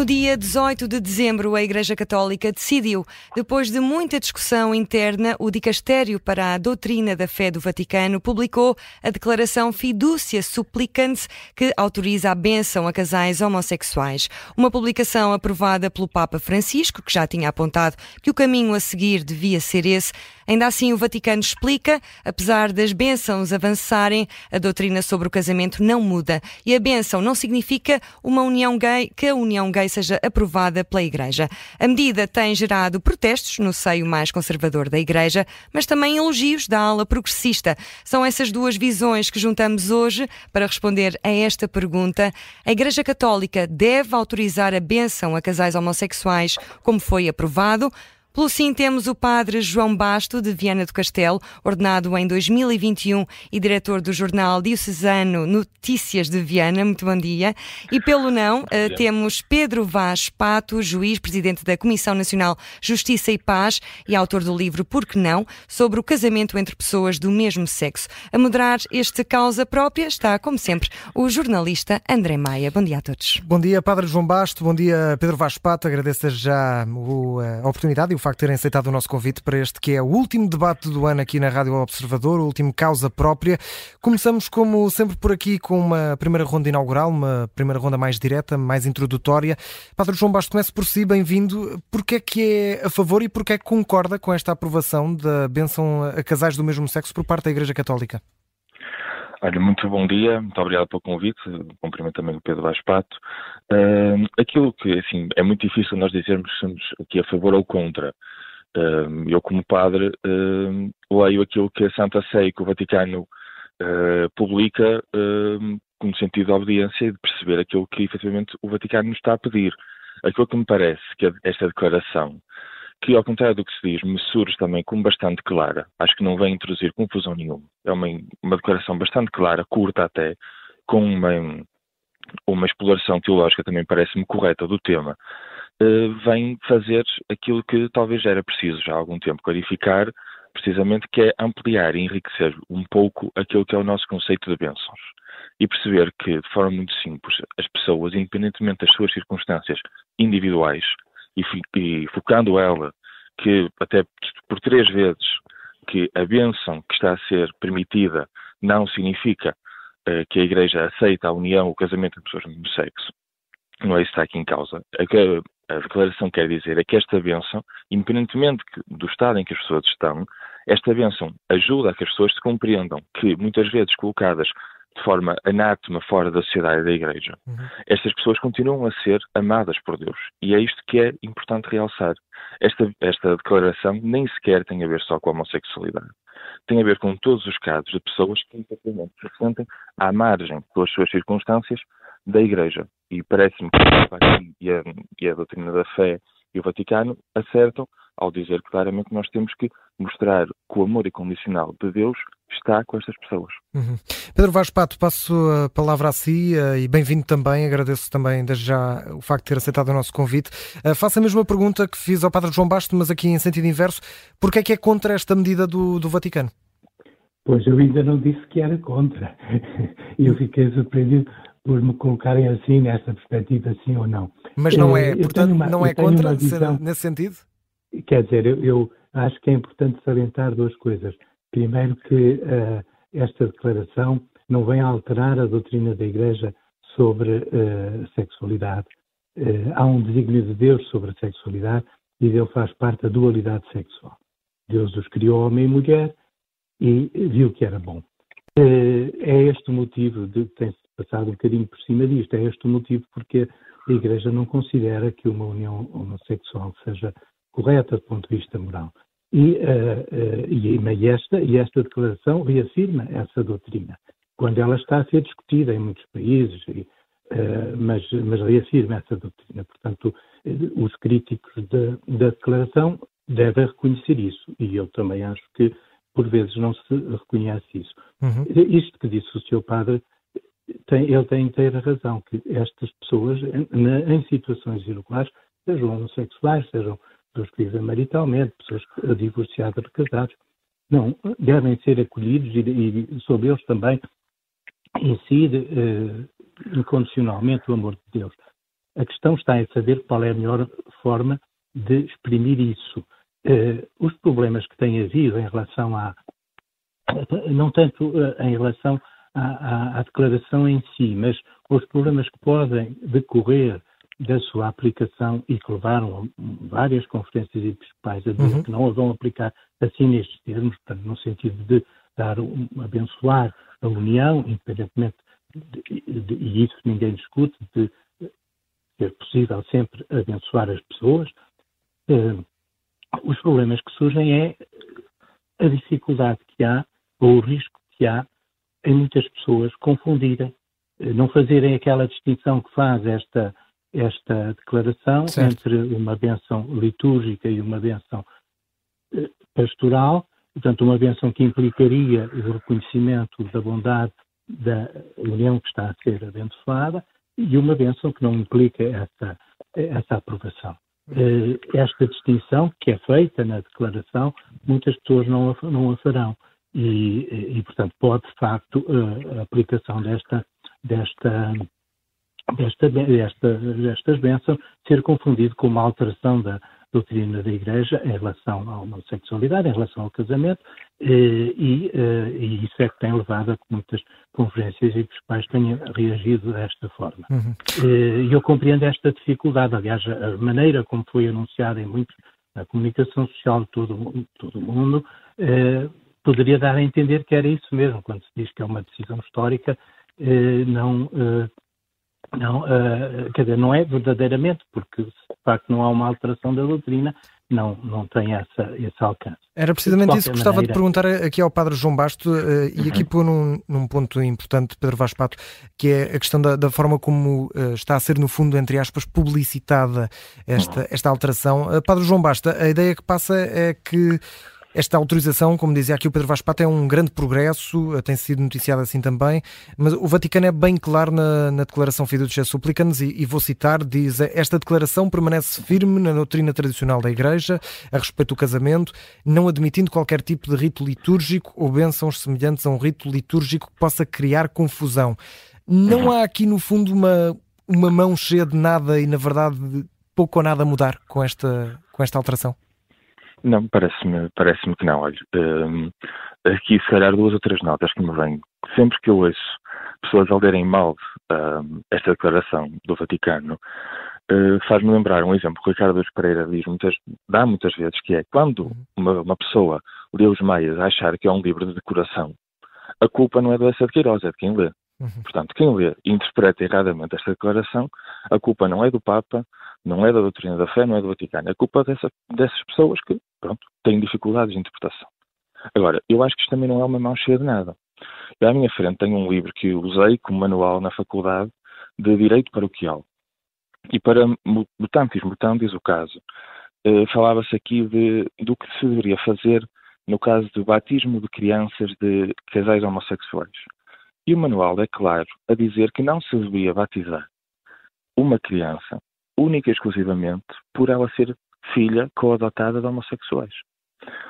No dia 18 de dezembro, a Igreja Católica decidiu, depois de muita discussão interna, o Dicastério para a Doutrina da Fé do Vaticano publicou a Declaração Fiducia Supplicans, que autoriza a bênção a casais homossexuais. Uma publicação aprovada pelo Papa Francisco, que já tinha apontado que o caminho a seguir devia ser esse. Ainda assim, o Vaticano explica, apesar das bênçãos avançarem, a doutrina sobre o casamento não muda. E a bênção não significa uma união gay, que a união gay seja aprovada pela Igreja. A medida tem gerado protestos no seio mais conservador da Igreja, mas também elogios da ala progressista. São essas duas visões que juntamos hoje para responder a esta pergunta. A Igreja Católica deve autorizar a bênção a casais homossexuais, como foi aprovado? Pelo sim, temos o padre João Basto, de Viana do Castelo, ordenado em 2021 e diretor do jornal diocesano Notícias de Viana. Muito bom dia. E pelo não, uh, temos Pedro Vaz Pato, juiz, presidente da Comissão Nacional Justiça e Paz e autor do livro Por que Não, sobre o casamento entre pessoas do mesmo sexo. A moderar este causa própria está, como sempre, o jornalista André Maia. Bom dia a todos. Bom dia, Padre João Basto. Bom dia, Pedro Vaz Pato. Agradeço já a oportunidade e o facto de terem aceitado o nosso convite para este que é o último debate do ano aqui na Rádio Observador, o último causa própria. Começamos, como sempre, por aqui com uma primeira ronda inaugural, uma primeira ronda mais direta, mais introdutória. Padre João Bastos, comece por si, bem-vindo. Porquê é que é a favor e porquê é que concorda com esta aprovação da benção a casais do mesmo sexo por parte da Igreja Católica? Olha, muito bom dia, muito obrigado pelo convite, cumprimento também o Pedro Vaz Pato. Uh, aquilo que, assim, é muito difícil nós dizermos somos aqui a favor ou contra. Uh, eu, como padre, uh, leio aquilo que a Santa Sé e que o Vaticano publica no sentido de obediência e de perceber aquilo que, efetivamente, o Vaticano nos está a pedir. Aquilo que me parece que esta declaração que, ao contrário do que se diz, me surge também como bastante clara. Acho que não vem introduzir confusão nenhuma. É uma, uma declaração bastante clara, curta até, com uma, uma exploração teológica também parece-me correta do tema. Uh, vem fazer aquilo que talvez era preciso já há algum tempo clarificar, precisamente que é ampliar e enriquecer um pouco aquilo que é o nosso conceito de bênçãos. E perceber que, de forma muito simples, as pessoas, independentemente das suas circunstâncias individuais, e, e focando ela que até por três vezes que a bênção que está a ser permitida não significa que a Igreja aceita a união, o casamento entre pessoas do mesmo sexo. Não é isso que está aqui em causa. A, a declaração quer dizer é que esta bênção, independentemente do estado em que as pessoas estão, esta bênção ajuda a que as pessoas se compreendam que, muitas vezes colocadas de forma anátoma fora da sociedade e da Igreja. Uhum. Estas pessoas continuam a ser amadas por Deus. E é isto que é importante realçar. Esta, esta declaração nem sequer tem a ver só com a homossexualidade. Tem a ver com todos os casos de pessoas que infelizmente se sentem à margem, pelas suas circunstâncias, da Igreja. E parece-me que e a, e a doutrina da fé e o Vaticano acertam ao dizer claramente que nós temos que mostrar que o amor incondicional de Deus está com estas pessoas. Uhum. Pedro Vaz Pato, passo a palavra a si uh, e bem-vindo também. Agradeço também desde já o facto de ter aceitado o nosso convite. Uh, faço a mesma pergunta que fiz ao Padre João Basto, mas aqui em sentido inverso. Porquê é que é contra esta medida do, do Vaticano? Pois eu ainda não disse que era contra. eu fiquei surpreendido por me colocarem assim, nesta perspectiva, sim ou não. Mas não é, portanto, uma, não é contra visão, nesse sentido? Quer dizer, eu, eu, acho que é importante salientar duas coisas. Primeiro, que uh, esta declaração não vem alterar a doutrina da Igreja sobre uh, sexualidade. Uh, há um desígnio de Deus sobre a sexualidade e Deus faz parte da dualidade sexual. Deus os criou homem e mulher e viu que era bom. É este o motivo de tem-se passado um bocadinho por cima disto. É este o motivo porque a Igreja não considera que uma união homossexual seja correta do ponto de vista moral. E, uh, uh, e, esta, e esta declaração reafirma essa doutrina, quando ela está a ser discutida em muitos países, e, uh, mas, mas, reafirma essa doutrina. Portanto, os críticos da declaração devem reconhecer isso, e eu também acho que, por vezes, não se reconhece isso. Uhum. Isto que disse o seu padre, tem, ele tem inteira razão, que estas pessoas, em, em situações irregulares, sejam homossexuais, sejam pessoas que vivem maritalmente, pessoas divorciadas, casados, não, devem ser acolhidos e, e sobre eles também incide eh, incondicionalmente o amor de Deus. A questão está em saber qual é a melhor forma de exprimir isso. Uh, os problemas que têm havido em relação a, não tanto uh, em relação à, à, à, declaração em si, mas os problemas que podem decorrer da sua aplicação e que levaram várias conferências episcopais a dizer uhum. que não a vão aplicar assim nestes termos, portanto, no sentido de dar um, abençoar a União, independentemente, de, de, e isso ninguém discute, de ser possível sempre abençoar as pessoas. Uh, os problemas que surgem é a dificuldade que há, ou o risco que há, em muitas pessoas confundirem, uh, não fazerem aquela distinção que faz esta esta declaração certo. entre uma benção litúrgica e uma benção eh, pastoral, portanto, uma benção que implicaria o reconhecimento da bondade da união que está a ser abençoada e uma benção que não implica essa, essa aprovação. Eh, esta distinção que é feita na declaração, muitas pessoas não a, não a farão. E, e, portanto, pode, de facto, a aplicação desta, desta desta, desta, destas bênçãos ser confundido com uma alteração da doutrina da Igreja em relação à homossexualidade, em relação ao casamento, eh, e, eh, e, isso é que tem levado a que muitas conferências episcopais tenham reagido desta forma. Uhum. Eh, e eu compreendo esta dificuldade, aliás, a maneira como foi anunciada em muitos, na comunicação social de todo, todo o mundo, poderia dar a entender que era isso mesmo, quando se diz que é uma decisão histórica, não não, quer dizer, não é verdadeiramente, porque de facto não há uma alteração da doutrina, não, não tem essa, esse alcance. Era precisamente isso que gostava maneira... de perguntar aqui ao Padre João Basto, uh, e aqui uhum. pôr num, num, ponto importante, Pedro Vaz Pato, que é a questão da, da forma como uh, está a ser, no fundo, entre aspas, publicitada esta, uhum. esta alteração. Padre João Basto, a ideia que passa é que esta autorização, como dizia aqui o Pedro Vaz Pato, é um grande progresso, tem sido noticiado assim também, mas o Vaticano é bem claro na, na Declaração Fiducia Supplicans e, e vou citar, diz esta declaração permanece firme na doutrina tradicional da Igreja a respeito do casamento, não admitindo qualquer tipo de rito litúrgico ou bênçãos semelhantes a um rito litúrgico que possa criar confusão. Não há aqui, no fundo, uma, uma mão cheia de nada e, na verdade, pouco ou nada a mudar com esta, com esta alteração? Não, parece-me parece que não. Olha, um, aqui se calhar duas ou três notas que me vêm. Sempre que eu ouço pessoas a lerem mal um, esta declaração do Vaticano, uh, faz-me lembrar um exemplo que o Ricardo Pereira diz muitas, dá muitas vezes, que é quando uma, uma pessoa lê os Maias a achar que é um livro de decoração, a culpa não é dessa de Queiroz, é de quem lê. Uhum. Portanto, quem lê e interpreta erradamente esta declaração, a culpa não é do Papa, não é da doutrina da fé, não é do Vaticano. É culpa dessa, dessas pessoas que, pronto, têm dificuldades de interpretação. Agora, eu acho que isto também não é uma mão cheia de nada. Eu, à minha frente, tenho um livro que usei como manual na faculdade de Direito Paroquial. E para mutantes mutandis, o caso, eh, falava-se aqui de, do que se deveria fazer no caso do batismo de crianças de casais homossexuais. E o manual é claro a dizer que não se deveria batizar uma criança única e exclusivamente por ela ser filha co-adotada de homossexuais.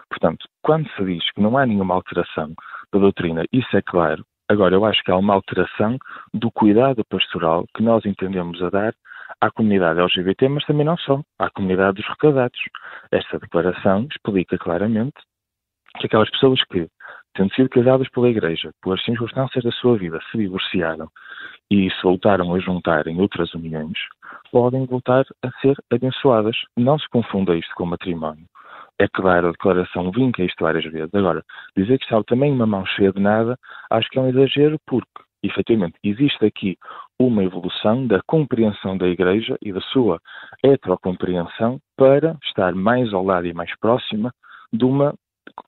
Portanto, quando se diz que não há nenhuma alteração da doutrina, isso é claro. Agora, eu acho que há uma alteração do cuidado pastoral que nós entendemos a dar à comunidade LGBT, mas também não só, à comunidade dos recadados. Esta declaração explica claramente que aquelas pessoas que, tendo sido casadas pela Igreja, por circunstâncias da sua vida, se divorciaram e se voltaram a juntar em outras uniões, podem voltar a ser abençoadas. Não se confunda isto com matrimónio. É claro, a declaração vinca isto várias vezes. Agora, dizer que está também uma mão cheia de nada, acho que é um exagero, porque, efetivamente, existe aqui uma evolução da compreensão da Igreja e da sua heterocompreensão para estar mais ao lado e mais próxima de uma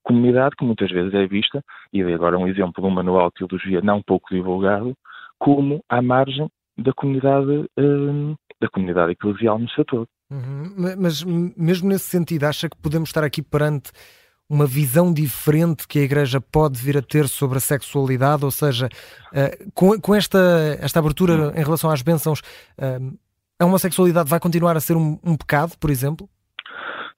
comunidade que muitas vezes é vista, e agora um exemplo de um manual de teologia não pouco divulgado, como à margem da comunidade, hum, da comunidade eclesial no seu todo. Uhum. Mas mesmo nesse sentido, acha que podemos estar aqui perante uma visão diferente que a Igreja pode vir a ter sobre a sexualidade, ou seja, uh, com, com, esta, esta abertura em relação às bênçãos, uh, a homossexualidade vai continuar a ser um, um pecado, por exemplo?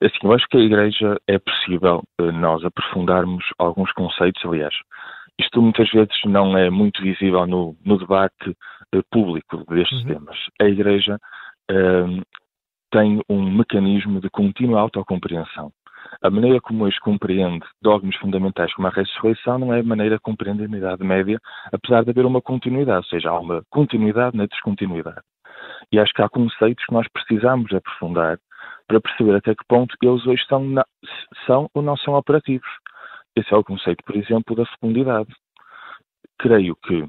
Assim, eu acho que a Igreja é possível uh, nós aprofundarmos alguns conceitos, aliás, isto muitas vezes não é muito visível no, no debate uh, público destes uhum. temas. A Igreja uh, tem um mecanismo de contínua autocompreensão. A maneira como hoje compreende dogmas fundamentais como a ressurreição não é a maneira de compreender na Idade Média, apesar de haver uma continuidade, ou seja, há uma continuidade na descontinuidade. E acho que há conceitos que nós precisamos aprofundar para perceber até que ponto eles hoje são, são ou não são operativos. Esse é o conceito, por exemplo, da fecundidade. Creio que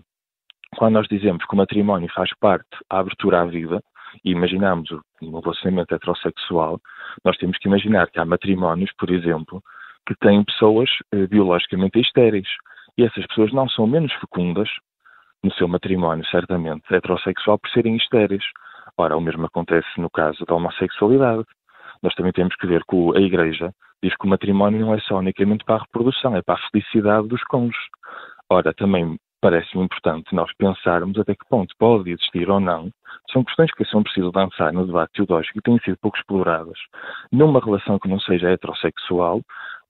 quando nós dizemos que o matrimónio faz parte da abertura à vida, e imaginamos um relacionamento heterossexual, nós temos que imaginar que há matrimónios, por exemplo, que têm pessoas eh, biologicamente estéreis. E essas pessoas não são menos fecundas no seu matrimónio, certamente, heterossexual, por serem estéreis. Ora, o mesmo acontece no caso da homossexualidade. Nós também temos que ver que a Igreja diz que o matrimónio não é só unicamente para a reprodução, é para a felicidade dos cônjuges. Ora, também parece-me importante nós pensarmos até que ponto pode existir ou não. São questões que são preciso lançar no debate teológico e têm sido pouco exploradas. Numa relação que não seja heterossexual,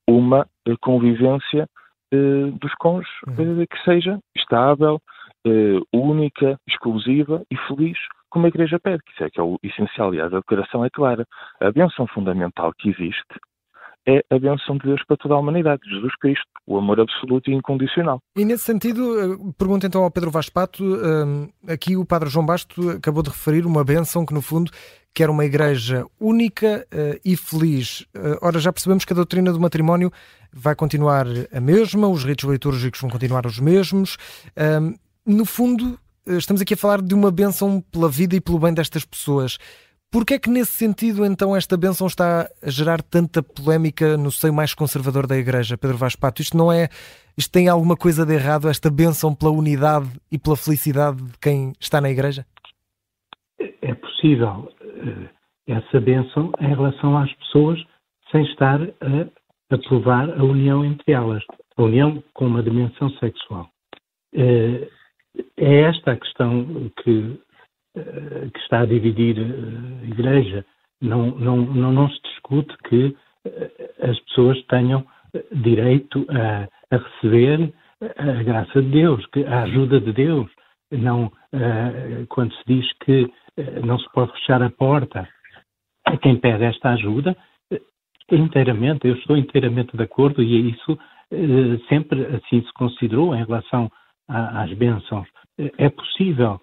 uma eh, convivência eh, dos cônjuges uhum. eh, que seja estável, eh, única, exclusiva e feliz, como a Igreja pede, que isso é que é o essencial. Aliás, a declaração é clara. A benção fundamental que existe é a benção de Deus para toda a humanidade, Jesus Cristo, o amor absoluto e incondicional. E nesse sentido, eh, pergunto então ao Pedro Vaspato, eh, aqui o Padre João Basto acabou de referir uma benção que no fundo quer uma igreja única eh, e feliz. Ora, já percebemos que a doutrina do matrimónio vai continuar a mesma, os ritos litúrgicos vão continuar os mesmos. No fundo, estamos aqui a falar de uma benção pela vida e pelo bem destas pessoas. Porquê é que nesse sentido então esta bênção está a gerar tanta polémica no seio mais conservador da Igreja, Pedro Vaz Pato? Isto não é, isto tem alguma coisa de errado, esta bênção pela unidade e pela felicidade de quem está na Igreja? É possível eh, essa bênção em relação às pessoas sem estar a aprovar a união entre elas, a união com uma dimensão sexual. Eh, é esta a questão que que está a dividir eh, a Igreja. Não, não, não, não se discute que eh, as pessoas tenham direito a, a receber a graça de Deus, a ajuda de Deus. Não, quando se diz que não se pode fechar a porta a quem pede esta ajuda, inteiramente, eu estou inteiramente de acordo e é isso sempre assim se considerou em relação às bênçãos. É possível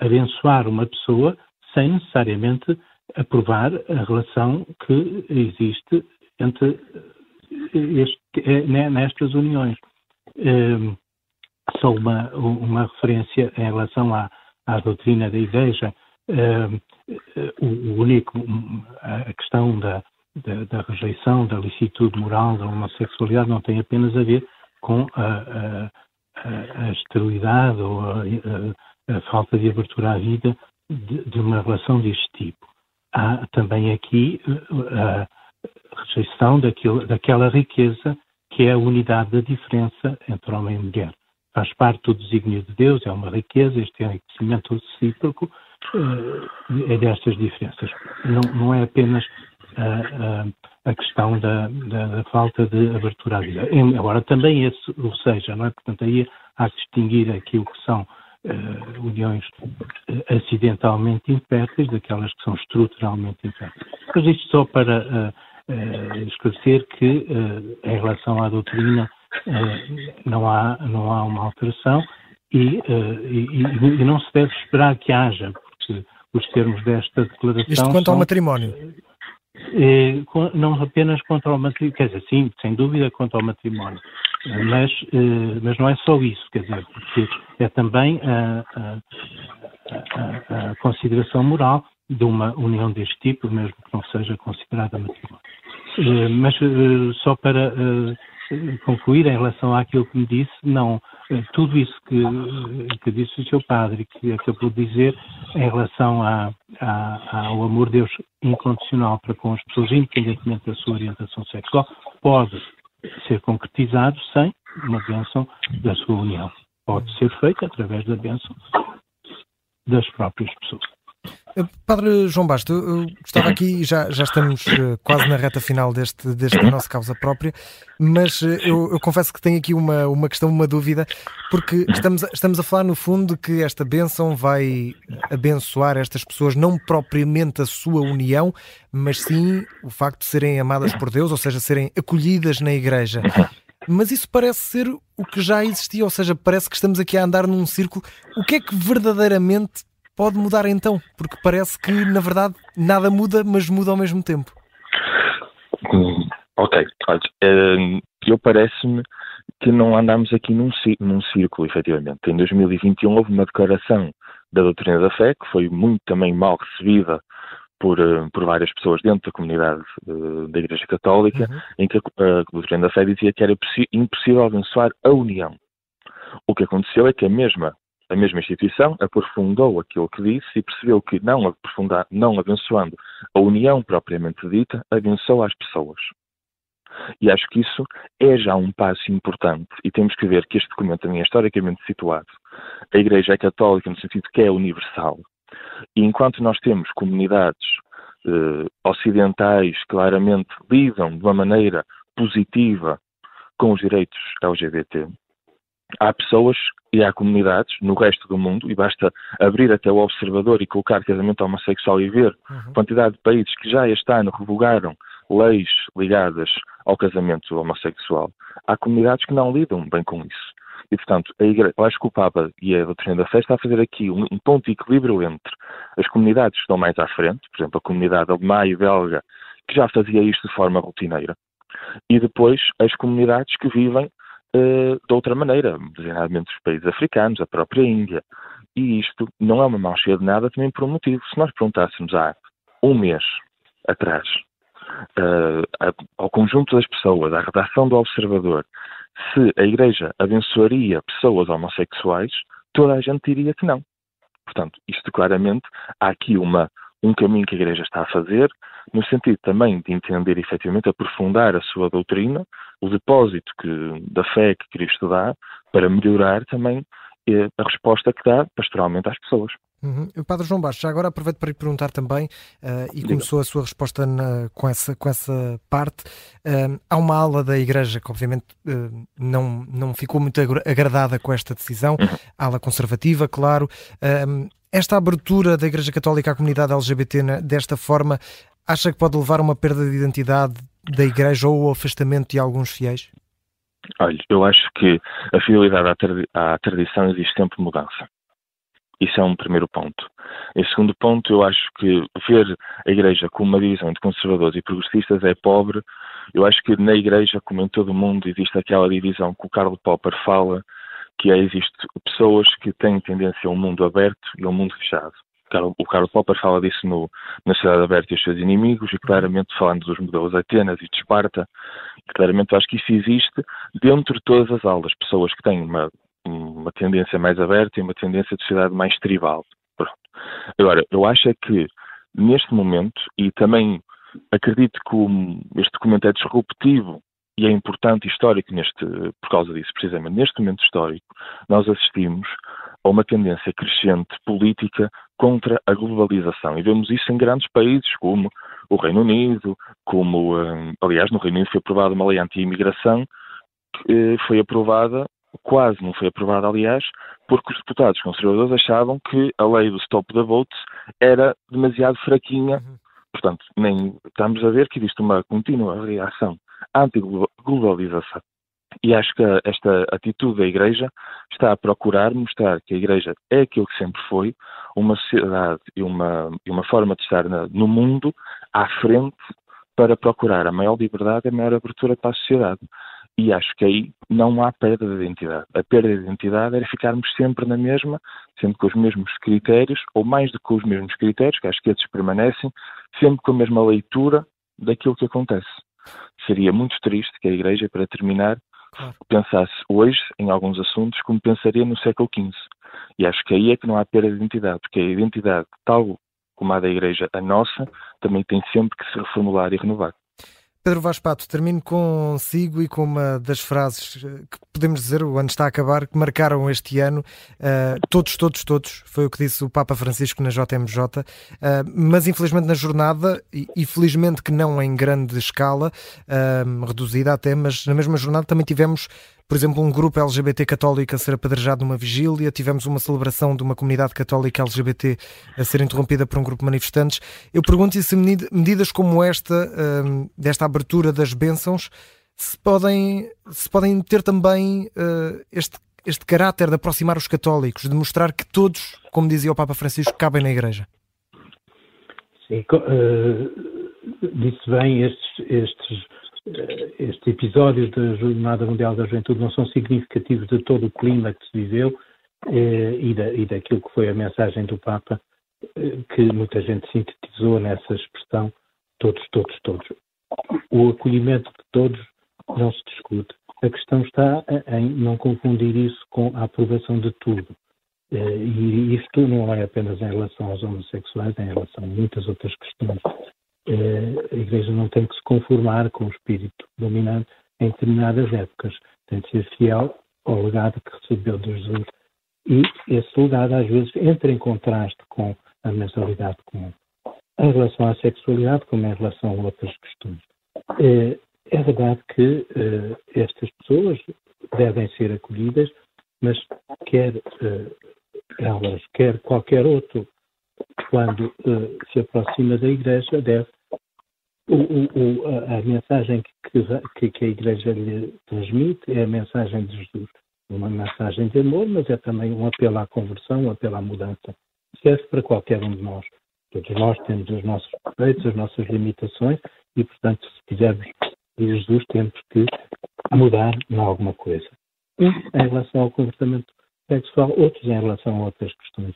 abençoar uma pessoa sem necessariamente aprovar a relação que existe entre eh, este, eh, nestas uniões. Um, só uma, uma referência em relação à, à doutrina da Igreja. Um, o, único, a questão da, da, da, rejeição, da licitude moral, da homossexualidade não tem apenas a ver com a, a, a esterilidade ou a, a falta de abertura à vida de, de uma relação deste tipo. Há também aqui uh, a rejeição daquilo, daquela riqueza que é a unidade da diferença entre homem e mulher. Faz parte do desígnio de Deus, é uma riqueza, este enriquecimento recíproco uh, é destas diferenças. Não, não é apenas uh, a questão da, da, da, falta de abertura à vida. Agora, também esse, ou seja, não é? Portanto, aí há que distinguir aquilo que são uh, uniões uh, acidentalmente inférteis daquelas que são estruturalmente inférteis. Mas isto só para uh, esclarecer que, em relação à doutrina, não, há, não há uma alteração e, e, e, não se deve esperar que haja, porque os termos desta declaração. Isto quanto são, ao matrimónio? não apenas contra o matrimónio, quer dizer, sim, sem dúvida contra o matrimónio, mas, mas não é só isso, quer dizer, porque é também a, a, a, a consideração moral de uma união deste tipo, mesmo que não seja considerada matrimónio. Mas só para concluir em relação àquilo que me disse, não, tudo isso que, que disse o seu padre, que acabou de dizer em relação a, a, ao amor de Deus incondicional para com as pessoas, independentemente da sua orientação sexual, pode ser concretizado sem uma bênção da sua união. Pode ser feito através da bênção das próprias pessoas. Padre João Basto, eu estava aqui e já, já estamos quase na reta final deste, deste nossa causa própria, mas eu, eu, confesso que tenho aqui uma, uma questão, uma dúvida, porque estamos, estamos a falar no fundo que esta bênção vai abençoar estas pessoas, não propriamente a sua união, mas sim o facto de serem amadas por Deus, ou seja, serem acolhidas na igreja. Mas isso parece ser o que já existia, ou seja, parece que estamos aqui a andar num círculo. O que é que verdadeiramente pode mudar então? Porque parece que, na verdade, nada muda, mas muda ao mesmo tempo. Hum, ok, olha, hum, eu parece-me que não andamos aqui num, num círculo, efetivamente. Em 2021 houve uma declaração da doutrina da fé, que foi muito também mal recebida por, eh, por várias pessoas dentro da comunidade uh, da Igreja Católica, uhum. em que a, a doutrina da fé dizia que era impossível abençoar a união. O que aconteceu é que a mesma, a mesma instituição aprofundou aquilo que disse e percebeu que, não, aprofundar, não abençoando a união propriamente dita, abençoou as pessoas. E acho que isso é já um passo importante e temos que ver que este documento também é historicamente situado. A Igreja é católica no sentido que é universal. E enquanto nós temos comunidades eh, ocidentais claramente lidam de uma maneira positiva com os direitos LGBT, há pessoas e há comunidades no resto do mundo, e basta abrir até o observador e colocar casamento homossexual e ver uhum. quantidade de países que já este ano revogaram leis ligadas ao casamento homossexual. Há comunidades que não lidam bem com isso. E, portanto, a Igreja, eu acho que o Papa e a doutrina da fé está a fazer aqui um, um ponto de equilíbrio entre as comunidades que estão mais à frente, por exemplo, a comunidade alemã e belga, que já fazia isto de forma rotineira, e depois as comunidades que vivem uh, de outra maneira, designadamente os países africanos, a própria Índia. E isto não é uma mão cheia de nada também por um motivo. Se nós perguntássemos há um mês atrás uh, ao conjunto das pessoas, à redação do Observador, se a Igreja abençoaria pessoas homossexuais, toda a gente diria que não. Portanto, isto claramente, há aqui uma, um caminho que a Igreja está a fazer, no sentido também de entender efetivamente, aprofundar a sua doutrina, o depósito que, da fé que Cristo dá, para melhorar também eh, a resposta que dá pastoralmente às pessoas. Uhum. Padre João Baixo, já agora aproveito para lhe perguntar também, uh, e começou a sua resposta na, com, essa, com essa parte. Uh, há uma ala da Igreja que, obviamente, uh, não, não ficou muito agradada com esta decisão, uhum. ala conservativa, claro. esta abertura da Igreja Católica à comunidade LGBT na, desta forma, acha que pode levar a uma perda de identidade da Igreja ou o afastamento de alguns fiéis? Olha, eu acho que a fidelidade à, à tradição existe sempre mudança. Isso é um primeiro ponto. Em segundo ponto, eu acho que ver a Igreja como uma divisão entre conservadores e progressistas é pobre. Eu acho que na Igreja, como em todo o mundo, existe aquela divisão que o Karl Popper fala, que é, existe pessoas que têm tendência a um mundo aberto e a um mundo fechado. O Karl Popper fala disso no, na Cidade Aberta e os seus inimigos, e claramente falando dos modelos Atenas e de Esparta, claramente acho que isso existe dentro de todas as aulas. Pessoas que têm uma uma tendência mais aberta e uma tendência de sociedade mais tribal. Pronto. Agora, eu acho é que neste momento, e também acredito que este documento é disruptivo e é importante e histórico neste, por causa disso, precisamente neste momento histórico, nós assistimos a uma tendência crescente política contra a globalização. E vemos isso em grandes países como o Reino Unido, como, hum, aliás, no Reino Unido foi aprovada uma lei anti-imigração que foi aprovada quase não foi aprovada, aliás, porque os deputados conservadores achavam que a lei do Stop the Votes era demasiado fraquinha. Uhum. Portanto, nem estamos a ver que existe uma contínua reação anti-globalização. E acho que esta atitude da Igreja está a procurar mostrar que a Igreja é aquilo que sempre foi, uma sociedade e uma, e uma forma de estar na, no mundo à frente para procurar a maior liberdade e a maior abertura para a sociedade. E acho que aí não há perda de identidade. A perda de identidade era ficarmos sempre na mesma, sempre com os mesmos critérios, ou mais do que os mesmos critérios, que acho que esses permanecem, sempre com a mesma leitura daquilo que acontece. Seria muito triste que a Igreja, para terminar, claro. pensasse hoje em alguns assuntos como pensaria no século XV. E acho que aí é que não há perda de identidade, porque a identidade, tal como a da Igreja, a nossa, também tem sempre que se reformular e renovar. Pedro Vaz Pato, termino consigo e com uma das frases que podemos dizer, o ano está a acabar, que marcaram este ano. Uh, todos, todos, todos, foi o que disse o Papa Francisco na JMJ. Uh, mas infelizmente na jornada, e, e, felizmente que não em grande escala, uh, reduzida até, mas na mesma jornada também tivemos por exemplo, um grupo LGBT católico a ser apedrejado numa vigília, tivemos uma celebração de uma comunidade católica LGBT a ser interrompida por um grupo de manifestantes. Eu pergunto se medidas como esta, hum, desta abertura das bênçãos, se podem, se podem ter também uh, este, este caráter de aproximar os católicos, de mostrar que todos, como dizia o Papa Francisco, cabem na Igreja. Sim, uh, disse bem, estes, estes estes episódios da Jornada Mundial da Juventude não são significativos de todo o clima que se viveu eh, e, da, e daquilo que foi a mensagem do Papa, eh, que muita gente sintetizou nessa expressão, todos, todos, todos. O acolhimento de todos não se discute. A questão está em não confundir isso com a aprovação de tudo. E isto não é apenas em relação aos homossexuais, é em relação a muitas outras questões a Igreja não tem que se conformar com o espírito dominante em determinadas épocas. Tem de ser fiel ao legado que recebeu de Jesus. E esse legado, às vezes, entra em contraste com a mensalidade comum, em relação à sexualidade, como em relação a outras questões. É, é verdade que uh, estas pessoas devem ser acolhidas, mas quer elas, quer qualquer outro, quando se aproxima da Igreja, deve o, o, a, a, mensagem que, que, que, a Igreja lhe transmite é a mensagem de Jesus. Uma mensagem de amor, mas é também um apelo à conversão, um apelo à mudança. Serve para qualquer um de nós. Todos nós temos os nossos defeitos, as nossas limitações e, portanto, se quisermos de Jesus, temos que mudar em alguma coisa. Um em relação ao comportamento sexual, outros em relação a outras questões.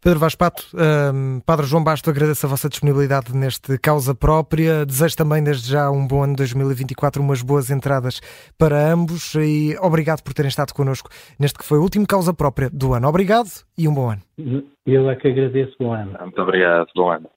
Pedro Vaz Pato, um, Padre João Basto, agradeço a vossa disponibilidade neste causa própria. Desejo também, desde já, um bom ano 2024, umas boas entradas para ambos e obrigado por terem estado connosco neste que foi o último causa própria do ano. Obrigado e um bom ano. Eu é que agradeço, bom ano. Muito obrigado, bom ano.